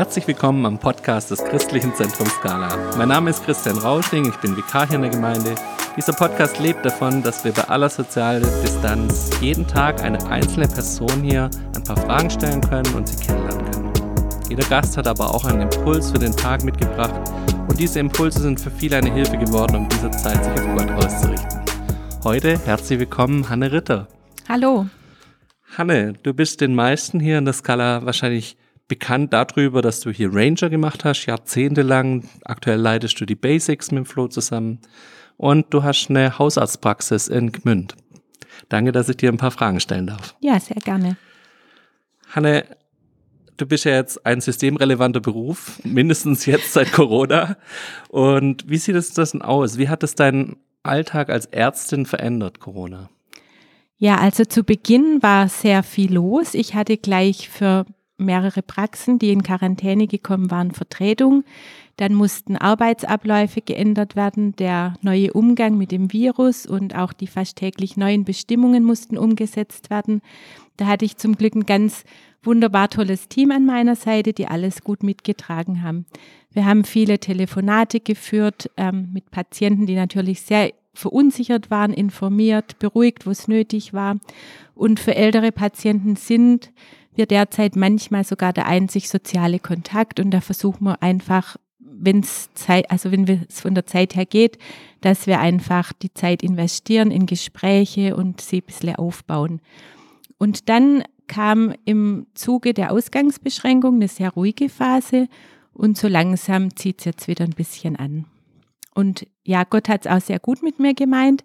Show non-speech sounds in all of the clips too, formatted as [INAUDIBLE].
Herzlich willkommen am Podcast des Christlichen Zentrums Skala. Mein Name ist Christian Rausching, ich bin Vikar hier in der Gemeinde. Dieser Podcast lebt davon, dass wir bei aller sozialen Distanz jeden Tag eine einzelne Person hier ein paar Fragen stellen können und sie kennenlernen können. Jeder Gast hat aber auch einen Impuls für den Tag mitgebracht und diese Impulse sind für viele eine Hilfe geworden, um diese Zeit sich auf Gott auszurichten. Heute herzlich willkommen, Hanne Ritter. Hallo. Hanne, du bist den meisten hier in der Skala wahrscheinlich bekannt darüber, dass du hier Ranger gemacht hast, jahrzehntelang. Aktuell leitest du die Basics mit dem Flo zusammen. Und du hast eine Hausarztpraxis in Gmünd. Danke, dass ich dir ein paar Fragen stellen darf. Ja, sehr gerne. Hanne, du bist ja jetzt ein systemrelevanter Beruf, [LAUGHS] mindestens jetzt seit Corona. Und wie sieht es das denn aus? Wie hat es deinen Alltag als Ärztin verändert, Corona? Ja, also zu Beginn war sehr viel los. Ich hatte gleich für mehrere Praxen, die in Quarantäne gekommen waren, Vertretung. Dann mussten Arbeitsabläufe geändert werden, der neue Umgang mit dem Virus und auch die fast täglich neuen Bestimmungen mussten umgesetzt werden. Da hatte ich zum Glück ein ganz wunderbar tolles Team an meiner Seite, die alles gut mitgetragen haben. Wir haben viele Telefonate geführt ähm, mit Patienten, die natürlich sehr verunsichert waren, informiert, beruhigt, wo es nötig war. Und für ältere Patienten sind wir derzeit manchmal sogar der einzig soziale Kontakt und da versuchen wir einfach, wenn es Zeit, also wenn es von der Zeit her geht, dass wir einfach die Zeit investieren in Gespräche und sie ein bisschen aufbauen. Und dann kam im Zuge der Ausgangsbeschränkung eine sehr ruhige Phase und so langsam zieht es jetzt wieder ein bisschen an. Und ja, Gott hat es auch sehr gut mit mir gemeint,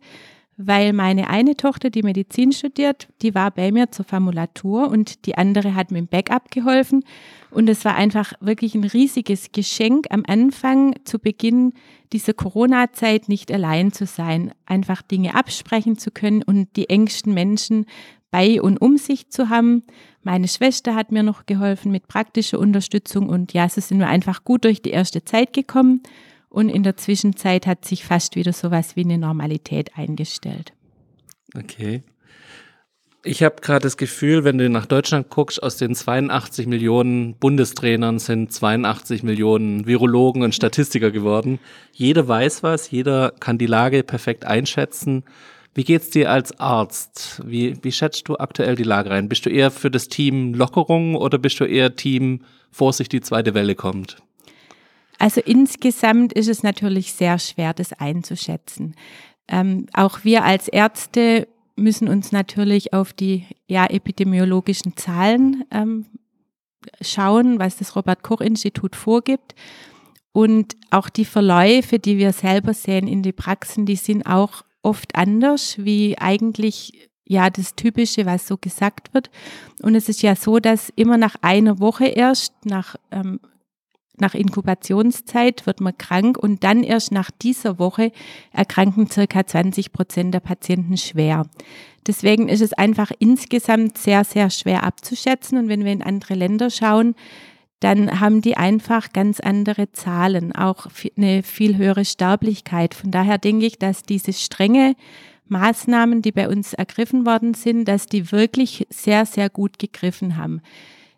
weil meine eine Tochter, die Medizin studiert, die war bei mir zur Formulatur und die andere hat mir im Backup geholfen. Und es war einfach wirklich ein riesiges Geschenk am Anfang, zu Beginn dieser Corona-Zeit nicht allein zu sein, einfach Dinge absprechen zu können und die engsten Menschen bei und um sich zu haben. Meine Schwester hat mir noch geholfen mit praktischer Unterstützung und ja, so sind wir einfach gut durch die erste Zeit gekommen. Und in der Zwischenzeit hat sich fast wieder sowas wie eine Normalität eingestellt. Okay. Ich habe gerade das Gefühl, wenn du nach Deutschland guckst, aus den 82 Millionen Bundestrainern sind 82 Millionen Virologen und Statistiker geworden. Jeder weiß was, jeder kann die Lage perfekt einschätzen. Wie geht's dir als Arzt? Wie, wie schätzt du aktuell die Lage ein? Bist du eher für das Team Lockerung oder bist du eher Team Vorsicht, die zweite Welle kommt? Also insgesamt ist es natürlich sehr schwer, das einzuschätzen. Ähm, auch wir als Ärzte müssen uns natürlich auf die ja, epidemiologischen Zahlen ähm, schauen, was das Robert Koch Institut vorgibt. Und auch die Verläufe, die wir selber sehen in die Praxen, die sind auch oft anders, wie eigentlich ja das Typische, was so gesagt wird. Und es ist ja so, dass immer nach einer Woche erst, nach ähm, nach Inkubationszeit wird man krank und dann erst nach dieser Woche erkranken circa 20 Prozent der Patienten schwer. Deswegen ist es einfach insgesamt sehr, sehr schwer abzuschätzen. Und wenn wir in andere Länder schauen, dann haben die einfach ganz andere Zahlen, auch eine viel höhere Sterblichkeit. Von daher denke ich, dass diese strenge Maßnahmen, die bei uns ergriffen worden sind, dass die wirklich sehr, sehr gut gegriffen haben.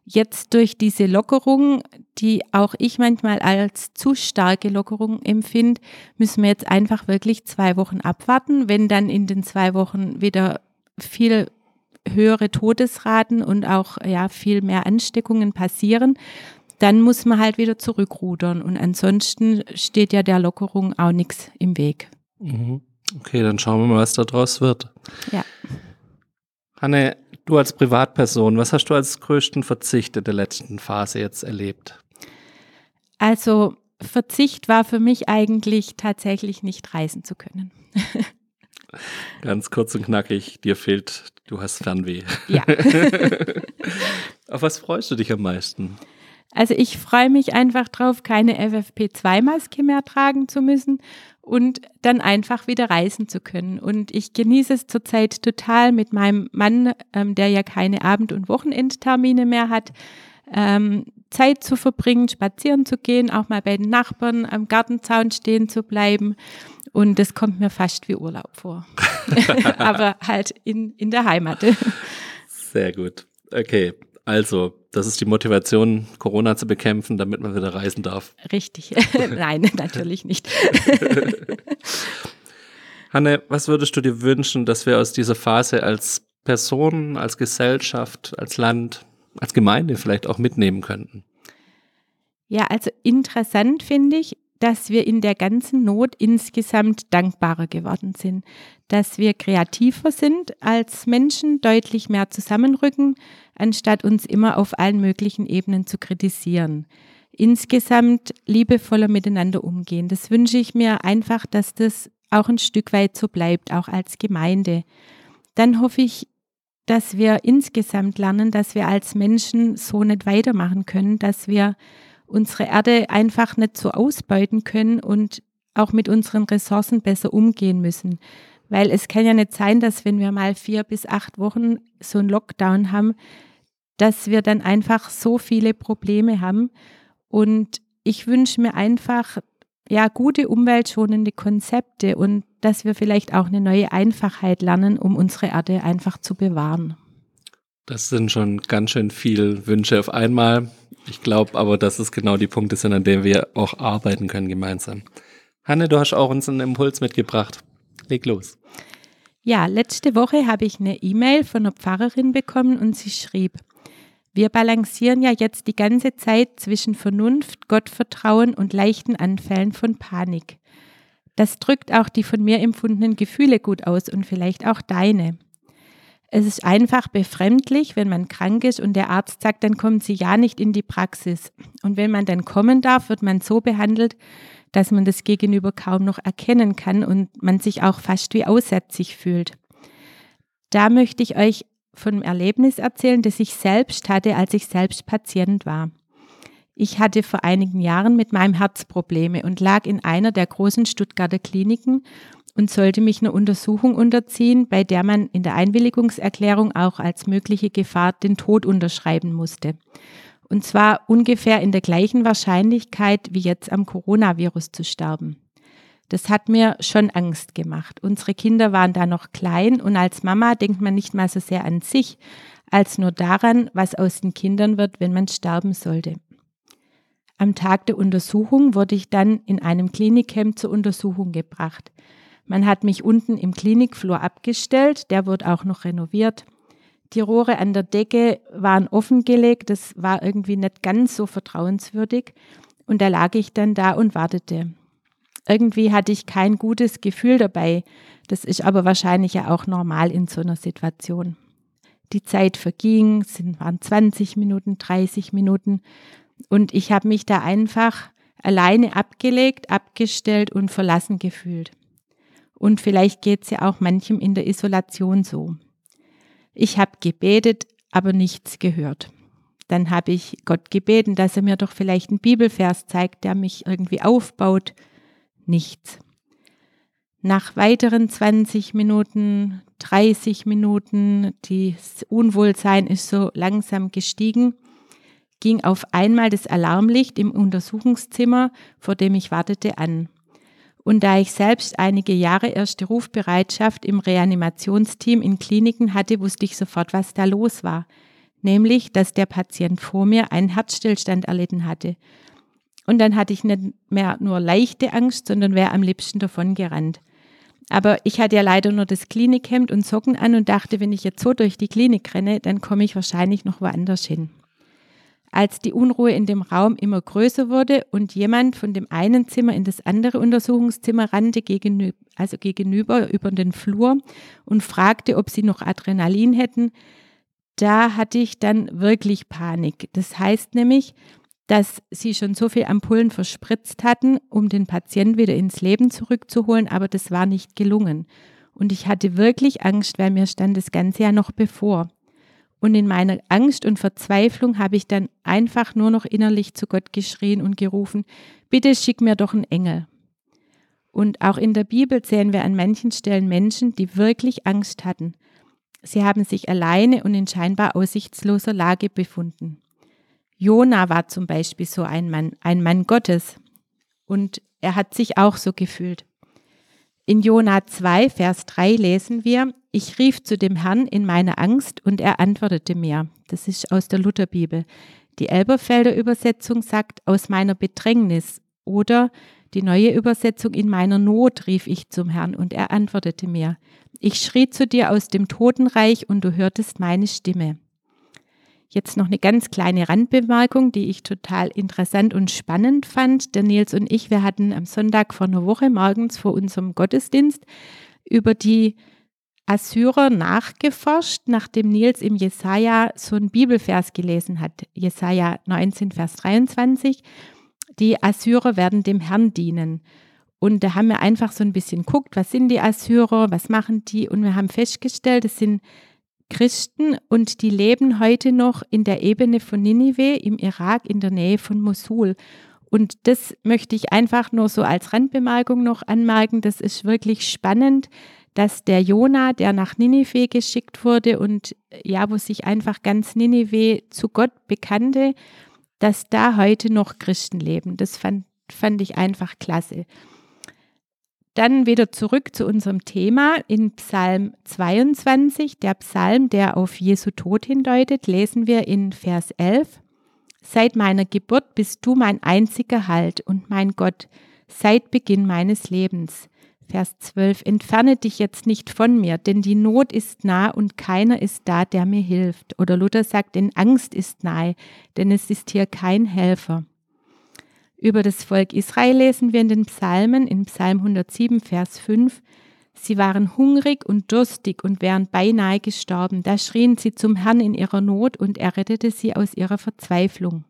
Jetzt durch diese Lockerung, die auch ich manchmal als zu starke Lockerung empfinde, müssen wir jetzt einfach wirklich zwei Wochen abwarten. Wenn dann in den zwei Wochen wieder viel höhere Todesraten und auch ja viel mehr Ansteckungen passieren, dann muss man halt wieder zurückrudern. Und ansonsten steht ja der Lockerung auch nichts im Weg. Mhm. Okay, dann schauen wir mal, was da draus wird. Ja. Hanne, Du als Privatperson, was hast du als größten Verzicht in der letzten Phase jetzt erlebt? Also Verzicht war für mich eigentlich tatsächlich nicht reisen zu können. [LAUGHS] Ganz kurz und knackig, dir fehlt, du hast Fernweh. Ja. [LAUGHS] Auf was freust du dich am meisten? Also ich freue mich einfach drauf, keine FFP2-Maske mehr tragen zu müssen und dann einfach wieder reisen zu können. Und ich genieße es zurzeit total mit meinem Mann, ähm, der ja keine Abend- und Wochenendtermine mehr hat, ähm, Zeit zu verbringen, spazieren zu gehen, auch mal bei den Nachbarn am Gartenzaun stehen zu bleiben. Und das kommt mir fast wie Urlaub vor. [LAUGHS] [LAUGHS] Aber halt in, in der Heimat. Sehr gut. Okay. Also, das ist die Motivation, Corona zu bekämpfen, damit man wieder reisen darf. Richtig. [LAUGHS] Nein, [LAUGHS] natürlich nicht. [LAUGHS] Hanne, was würdest du dir wünschen, dass wir aus dieser Phase als Person, als Gesellschaft, als Land, als Gemeinde vielleicht auch mitnehmen könnten? Ja, also interessant finde ich, dass wir in der ganzen Not insgesamt dankbarer geworden sind, dass wir kreativer sind als Menschen, deutlich mehr zusammenrücken, anstatt uns immer auf allen möglichen Ebenen zu kritisieren. Insgesamt liebevoller miteinander umgehen. Das wünsche ich mir einfach, dass das auch ein Stück weit so bleibt, auch als Gemeinde. Dann hoffe ich, dass wir insgesamt lernen, dass wir als Menschen so nicht weitermachen können, dass wir unsere Erde einfach nicht so ausbeuten können und auch mit unseren Ressourcen besser umgehen müssen. Weil es kann ja nicht sein, dass wenn wir mal vier bis acht Wochen so einen Lockdown haben, dass wir dann einfach so viele Probleme haben. Und ich wünsche mir einfach, ja, gute umweltschonende Konzepte und dass wir vielleicht auch eine neue Einfachheit lernen, um unsere Erde einfach zu bewahren. Das sind schon ganz schön viele Wünsche auf einmal. Ich glaube aber, dass es genau die Punkte sind, an denen wir auch arbeiten können gemeinsam. Hanne, du hast auch uns einen Impuls mitgebracht. Leg los. Ja, letzte Woche habe ich eine E-Mail von einer Pfarrerin bekommen und sie schrieb, wir balancieren ja jetzt die ganze Zeit zwischen Vernunft, Gottvertrauen und leichten Anfällen von Panik. Das drückt auch die von mir empfundenen Gefühle gut aus und vielleicht auch deine. Es ist einfach befremdlich, wenn man krank ist und der Arzt sagt, dann kommen Sie ja nicht in die Praxis. Und wenn man dann kommen darf, wird man so behandelt, dass man das Gegenüber kaum noch erkennen kann und man sich auch fast wie aussätzig fühlt. Da möchte ich euch von einem Erlebnis erzählen, das ich selbst hatte, als ich selbst Patient war. Ich hatte vor einigen Jahren mit meinem Herz Probleme und lag in einer der großen Stuttgarter Kliniken und sollte mich einer Untersuchung unterziehen, bei der man in der Einwilligungserklärung auch als mögliche Gefahr den Tod unterschreiben musste. Und zwar ungefähr in der gleichen Wahrscheinlichkeit wie jetzt am Coronavirus zu sterben. Das hat mir schon Angst gemacht. Unsere Kinder waren da noch klein und als Mama denkt man nicht mal so sehr an sich, als nur daran, was aus den Kindern wird, wenn man sterben sollte. Am Tag der Untersuchung wurde ich dann in einem Klinikcamp zur Untersuchung gebracht. Man hat mich unten im Klinikflur abgestellt, der wurde auch noch renoviert. Die Rohre an der Decke waren offengelegt, das war irgendwie nicht ganz so vertrauenswürdig. Und da lag ich dann da und wartete. Irgendwie hatte ich kein gutes Gefühl dabei. Das ist aber wahrscheinlich ja auch normal in so einer Situation. Die Zeit verging, es waren 20 Minuten, 30 Minuten und ich habe mich da einfach alleine abgelegt, abgestellt und verlassen gefühlt. Und vielleicht geht es ja auch manchem in der Isolation so. Ich habe gebetet, aber nichts gehört. Dann habe ich Gott gebeten, dass er mir doch vielleicht einen Bibelvers zeigt, der mich irgendwie aufbaut. Nichts. Nach weiteren 20 Minuten, 30 Minuten, das Unwohlsein ist so langsam gestiegen, ging auf einmal das Alarmlicht im Untersuchungszimmer, vor dem ich wartete, an. Und da ich selbst einige Jahre erste Rufbereitschaft im Reanimationsteam in Kliniken hatte, wusste ich sofort, was da los war. Nämlich, dass der Patient vor mir einen Herzstillstand erlitten hatte. Und dann hatte ich nicht mehr nur leichte Angst, sondern wäre am liebsten davon gerannt. Aber ich hatte ja leider nur das Klinikhemd und Socken an und dachte, wenn ich jetzt so durch die Klinik renne, dann komme ich wahrscheinlich noch woanders hin. Als die Unruhe in dem Raum immer größer wurde und jemand von dem einen Zimmer in das andere Untersuchungszimmer rannte, also gegenüber über den Flur und fragte, ob sie noch Adrenalin hätten, da hatte ich dann wirklich Panik. Das heißt nämlich, dass sie schon so viel Ampullen verspritzt hatten, um den Patienten wieder ins Leben zurückzuholen, aber das war nicht gelungen. Und ich hatte wirklich Angst, weil mir stand das Ganze ja noch bevor. Und in meiner Angst und Verzweiflung habe ich dann einfach nur noch innerlich zu Gott geschrien und gerufen, bitte schick mir doch einen Engel. Und auch in der Bibel sehen wir an manchen Stellen Menschen, die wirklich Angst hatten. Sie haben sich alleine und in scheinbar aussichtsloser Lage befunden. Jona war zum Beispiel so ein Mann, ein Mann Gottes. Und er hat sich auch so gefühlt. In Jona 2, Vers 3 lesen wir, ich rief zu dem Herrn in meiner Angst und er antwortete mir. Das ist aus der Lutherbibel. Die Elberfelder Übersetzung sagt aus meiner Bedrängnis oder die neue Übersetzung in meiner Not rief ich zum Herrn und er antwortete mir. Ich schrie zu dir aus dem Totenreich und du hörtest meine Stimme. Jetzt noch eine ganz kleine Randbemerkung, die ich total interessant und spannend fand. Der Nils und ich, wir hatten am Sonntag vor einer Woche morgens vor unserem Gottesdienst über die Assyrer nachgeforscht, nachdem Nils im Jesaja so einen Bibelvers gelesen hat. Jesaja 19, Vers 23. Die Assyrer werden dem Herrn dienen. Und da haben wir einfach so ein bisschen guckt, was sind die Assyrer, was machen die? Und wir haben festgestellt, es sind Christen und die leben heute noch in der Ebene von Ninive im Irak in der Nähe von Mosul. Und das möchte ich einfach nur so als Randbemerkung noch anmerken. Das ist wirklich spannend, dass der Jona, der nach Ninive geschickt wurde und ja, wo sich einfach ganz Ninive zu Gott bekannte, dass da heute noch Christen leben. Das fand, fand ich einfach klasse. Dann wieder zurück zu unserem Thema in Psalm 22, der Psalm, der auf Jesu Tod hindeutet, lesen wir in Vers 11. Seit meiner Geburt bist du mein einziger Halt und mein Gott, seit Beginn meines Lebens. Vers 12. Entferne dich jetzt nicht von mir, denn die Not ist nah und keiner ist da, der mir hilft. Oder Luther sagt, denn Angst ist nahe, denn es ist hier kein Helfer. Über das Volk Israel lesen wir in den Psalmen, in Psalm 107, Vers 5, Sie waren hungrig und durstig und wären beinahe gestorben. Da schrien sie zum Herrn in ihrer Not und er rettete sie aus ihrer Verzweiflung.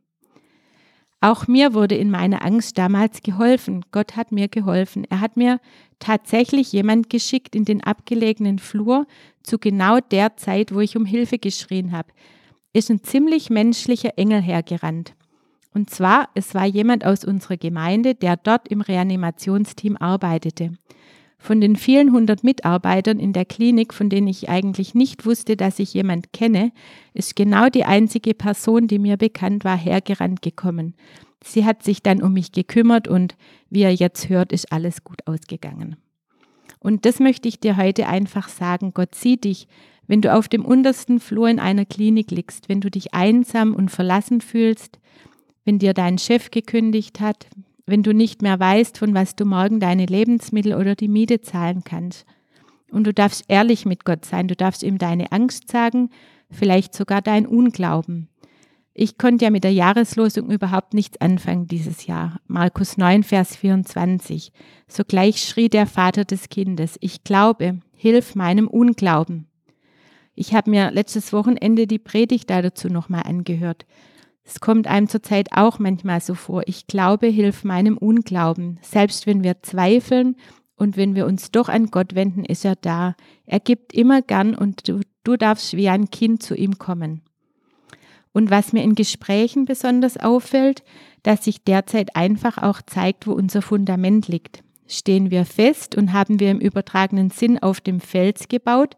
Auch mir wurde in meiner Angst damals geholfen. Gott hat mir geholfen. Er hat mir tatsächlich jemand geschickt in den abgelegenen Flur zu genau der Zeit, wo ich um Hilfe geschrien habe. Ist ein ziemlich menschlicher Engel hergerannt. Und zwar, es war jemand aus unserer Gemeinde, der dort im Reanimationsteam arbeitete. Von den vielen hundert Mitarbeitern in der Klinik, von denen ich eigentlich nicht wusste, dass ich jemand kenne, ist genau die einzige Person, die mir bekannt war, hergerannt gekommen. Sie hat sich dann um mich gekümmert und wie ihr jetzt hört, ist alles gut ausgegangen. Und das möchte ich dir heute einfach sagen. Gott sieht dich, wenn du auf dem untersten Flur in einer Klinik liegst, wenn du dich einsam und verlassen fühlst, wenn dir dein Chef gekündigt hat, wenn du nicht mehr weißt, von was du morgen deine Lebensmittel oder die Miete zahlen kannst. Und du darfst ehrlich mit Gott sein, du darfst ihm deine Angst sagen, vielleicht sogar dein Unglauben. Ich konnte ja mit der Jahreslosung überhaupt nichts anfangen dieses Jahr. Markus 9, Vers 24. Sogleich schrie der Vater des Kindes, ich glaube, hilf meinem Unglauben. Ich habe mir letztes Wochenende die Predigt dazu nochmal angehört. Es kommt einem zurzeit auch manchmal so vor. Ich glaube, hilf meinem Unglauben. Selbst wenn wir zweifeln und wenn wir uns doch an Gott wenden, ist er da. Er gibt immer gern und du, du darfst wie ein Kind zu ihm kommen. Und was mir in Gesprächen besonders auffällt, dass sich derzeit einfach auch zeigt, wo unser Fundament liegt. Stehen wir fest und haben wir im übertragenen Sinn auf dem Fels gebaut?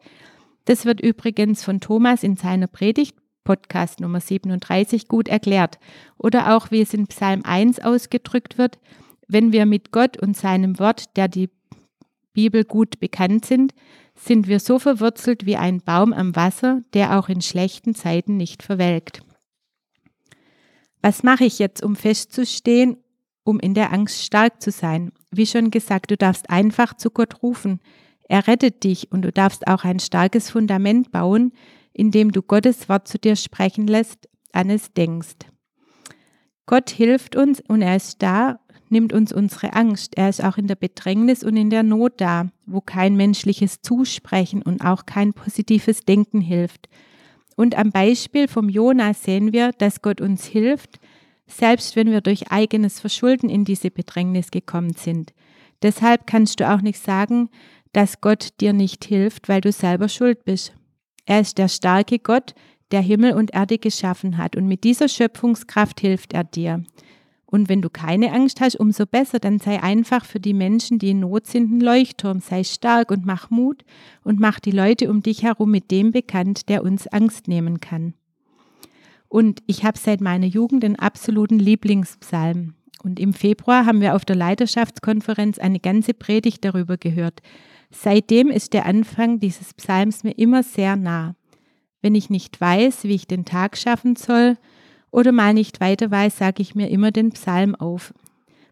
Das wird übrigens von Thomas in seiner Predigt Podcast Nummer 37 gut erklärt. Oder auch, wie es in Psalm 1 ausgedrückt wird, wenn wir mit Gott und seinem Wort, der die Bibel gut bekannt sind, sind wir so verwurzelt wie ein Baum am Wasser, der auch in schlechten Zeiten nicht verwelkt. Was mache ich jetzt, um festzustehen, um in der Angst stark zu sein? Wie schon gesagt, du darfst einfach zu Gott rufen. Er rettet dich und du darfst auch ein starkes Fundament bauen, indem du Gottes Wort zu dir sprechen lässt, an es denkst. Gott hilft uns und er ist da, nimmt uns unsere Angst. Er ist auch in der Bedrängnis und in der Not da, wo kein menschliches Zusprechen und auch kein positives Denken hilft. Und am Beispiel vom Jona sehen wir, dass Gott uns hilft, selbst wenn wir durch eigenes Verschulden in diese Bedrängnis gekommen sind. Deshalb kannst du auch nicht sagen, dass Gott dir nicht hilft, weil du selber schuld bist. Er ist der starke Gott, der Himmel und Erde geschaffen hat. Und mit dieser Schöpfungskraft hilft er dir. Und wenn du keine Angst hast, umso besser, dann sei einfach für die Menschen, die in Not sind, ein Leuchtturm. Sei stark und mach Mut und mach die Leute um dich herum mit dem bekannt, der uns Angst nehmen kann. Und ich habe seit meiner Jugend einen absoluten Lieblingspsalm. Und im Februar haben wir auf der Leiterschaftskonferenz eine ganze Predigt darüber gehört. Seitdem ist der Anfang dieses Psalms mir immer sehr nah. Wenn ich nicht weiß, wie ich den Tag schaffen soll oder mal nicht weiter weiß, sage ich mir immer den Psalm auf.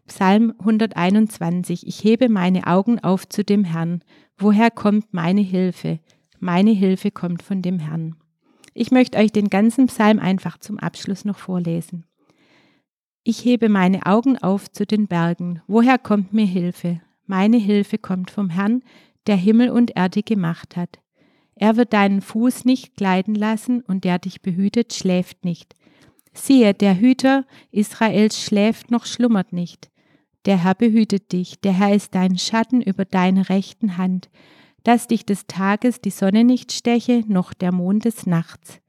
Psalm 121. Ich hebe meine Augen auf zu dem Herrn. Woher kommt meine Hilfe? Meine Hilfe kommt von dem Herrn. Ich möchte euch den ganzen Psalm einfach zum Abschluss noch vorlesen. Ich hebe meine Augen auf zu den Bergen. Woher kommt mir Hilfe? Meine Hilfe kommt vom Herrn, der Himmel und Erde gemacht hat. Er wird deinen Fuß nicht gleiten lassen und der dich behütet, schläft nicht. Siehe, der Hüter Israels schläft noch schlummert nicht. Der Herr behütet dich, der Herr ist dein Schatten über deine rechten Hand, dass dich des Tages die Sonne nicht steche, noch der Mond des Nachts.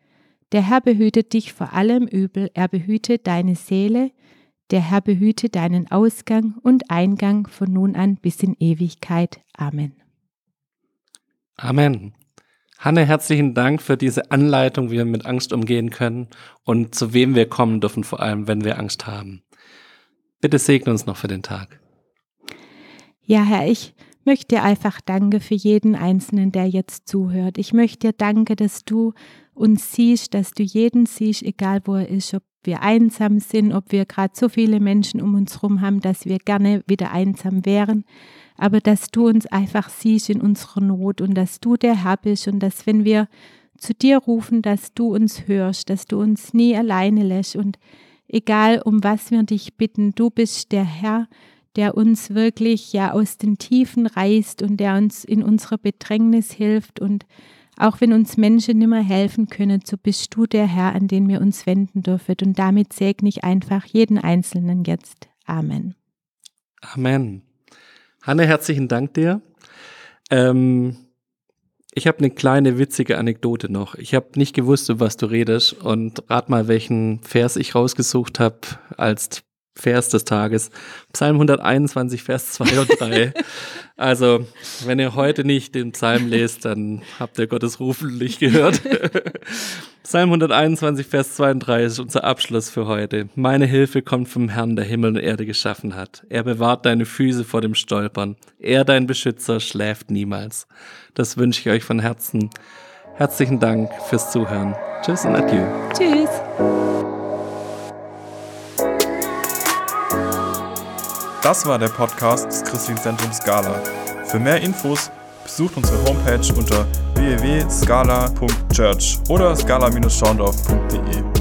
Der Herr behütet dich vor allem Übel, er behütet deine Seele, der Herr behüte deinen Ausgang und Eingang von nun an bis in Ewigkeit. Amen. Amen. Hanne, herzlichen Dank für diese Anleitung, wie wir mit Angst umgehen können und zu wem wir kommen dürfen, vor allem wenn wir Angst haben. Bitte segne uns noch für den Tag. Ja, Herr, ich möchte dir einfach danke für jeden Einzelnen, der jetzt zuhört. Ich möchte dir danke, dass du uns siehst, dass du jeden siehst, egal wo er ist, ob wir einsam sind, ob wir gerade so viele Menschen um uns herum haben, dass wir gerne wieder einsam wären aber dass du uns einfach siehst in unserer Not und dass du der Herr bist und dass wenn wir zu dir rufen, dass du uns hörst, dass du uns nie alleine lässt und egal um was wir dich bitten, du bist der Herr, der uns wirklich ja aus den Tiefen reißt und der uns in unserer Bedrängnis hilft und auch wenn uns Menschen nimmer helfen können, so bist du der Herr, an den wir uns wenden dürfen. Und damit segne ich einfach jeden Einzelnen jetzt. Amen. Amen. Hanne, herzlichen Dank dir. Ähm, ich habe eine kleine witzige Anekdote noch. Ich habe nicht gewusst, über was du redest und rat mal, welchen Vers ich rausgesucht habe als Vers des Tages. Psalm 121, Vers 2 und 3. [LAUGHS] also, wenn ihr heute nicht den Psalm lest, dann habt ihr Gottes Rufen nicht gehört. [LAUGHS] Psalm 121, Vers 2 und 3 ist unser Abschluss für heute. Meine Hilfe kommt vom Herrn, der Himmel und Erde geschaffen hat. Er bewahrt deine Füße vor dem Stolpern. Er, dein Beschützer, schläft niemals. Das wünsche ich euch von Herzen. Herzlichen Dank fürs Zuhören. Tschüss und adieu. Tschüss. Das war der Podcast des Christlichen Zentrums Scala. Für mehr Infos besucht unsere Homepage unter www.scala.church oder scala-schaundorf.de.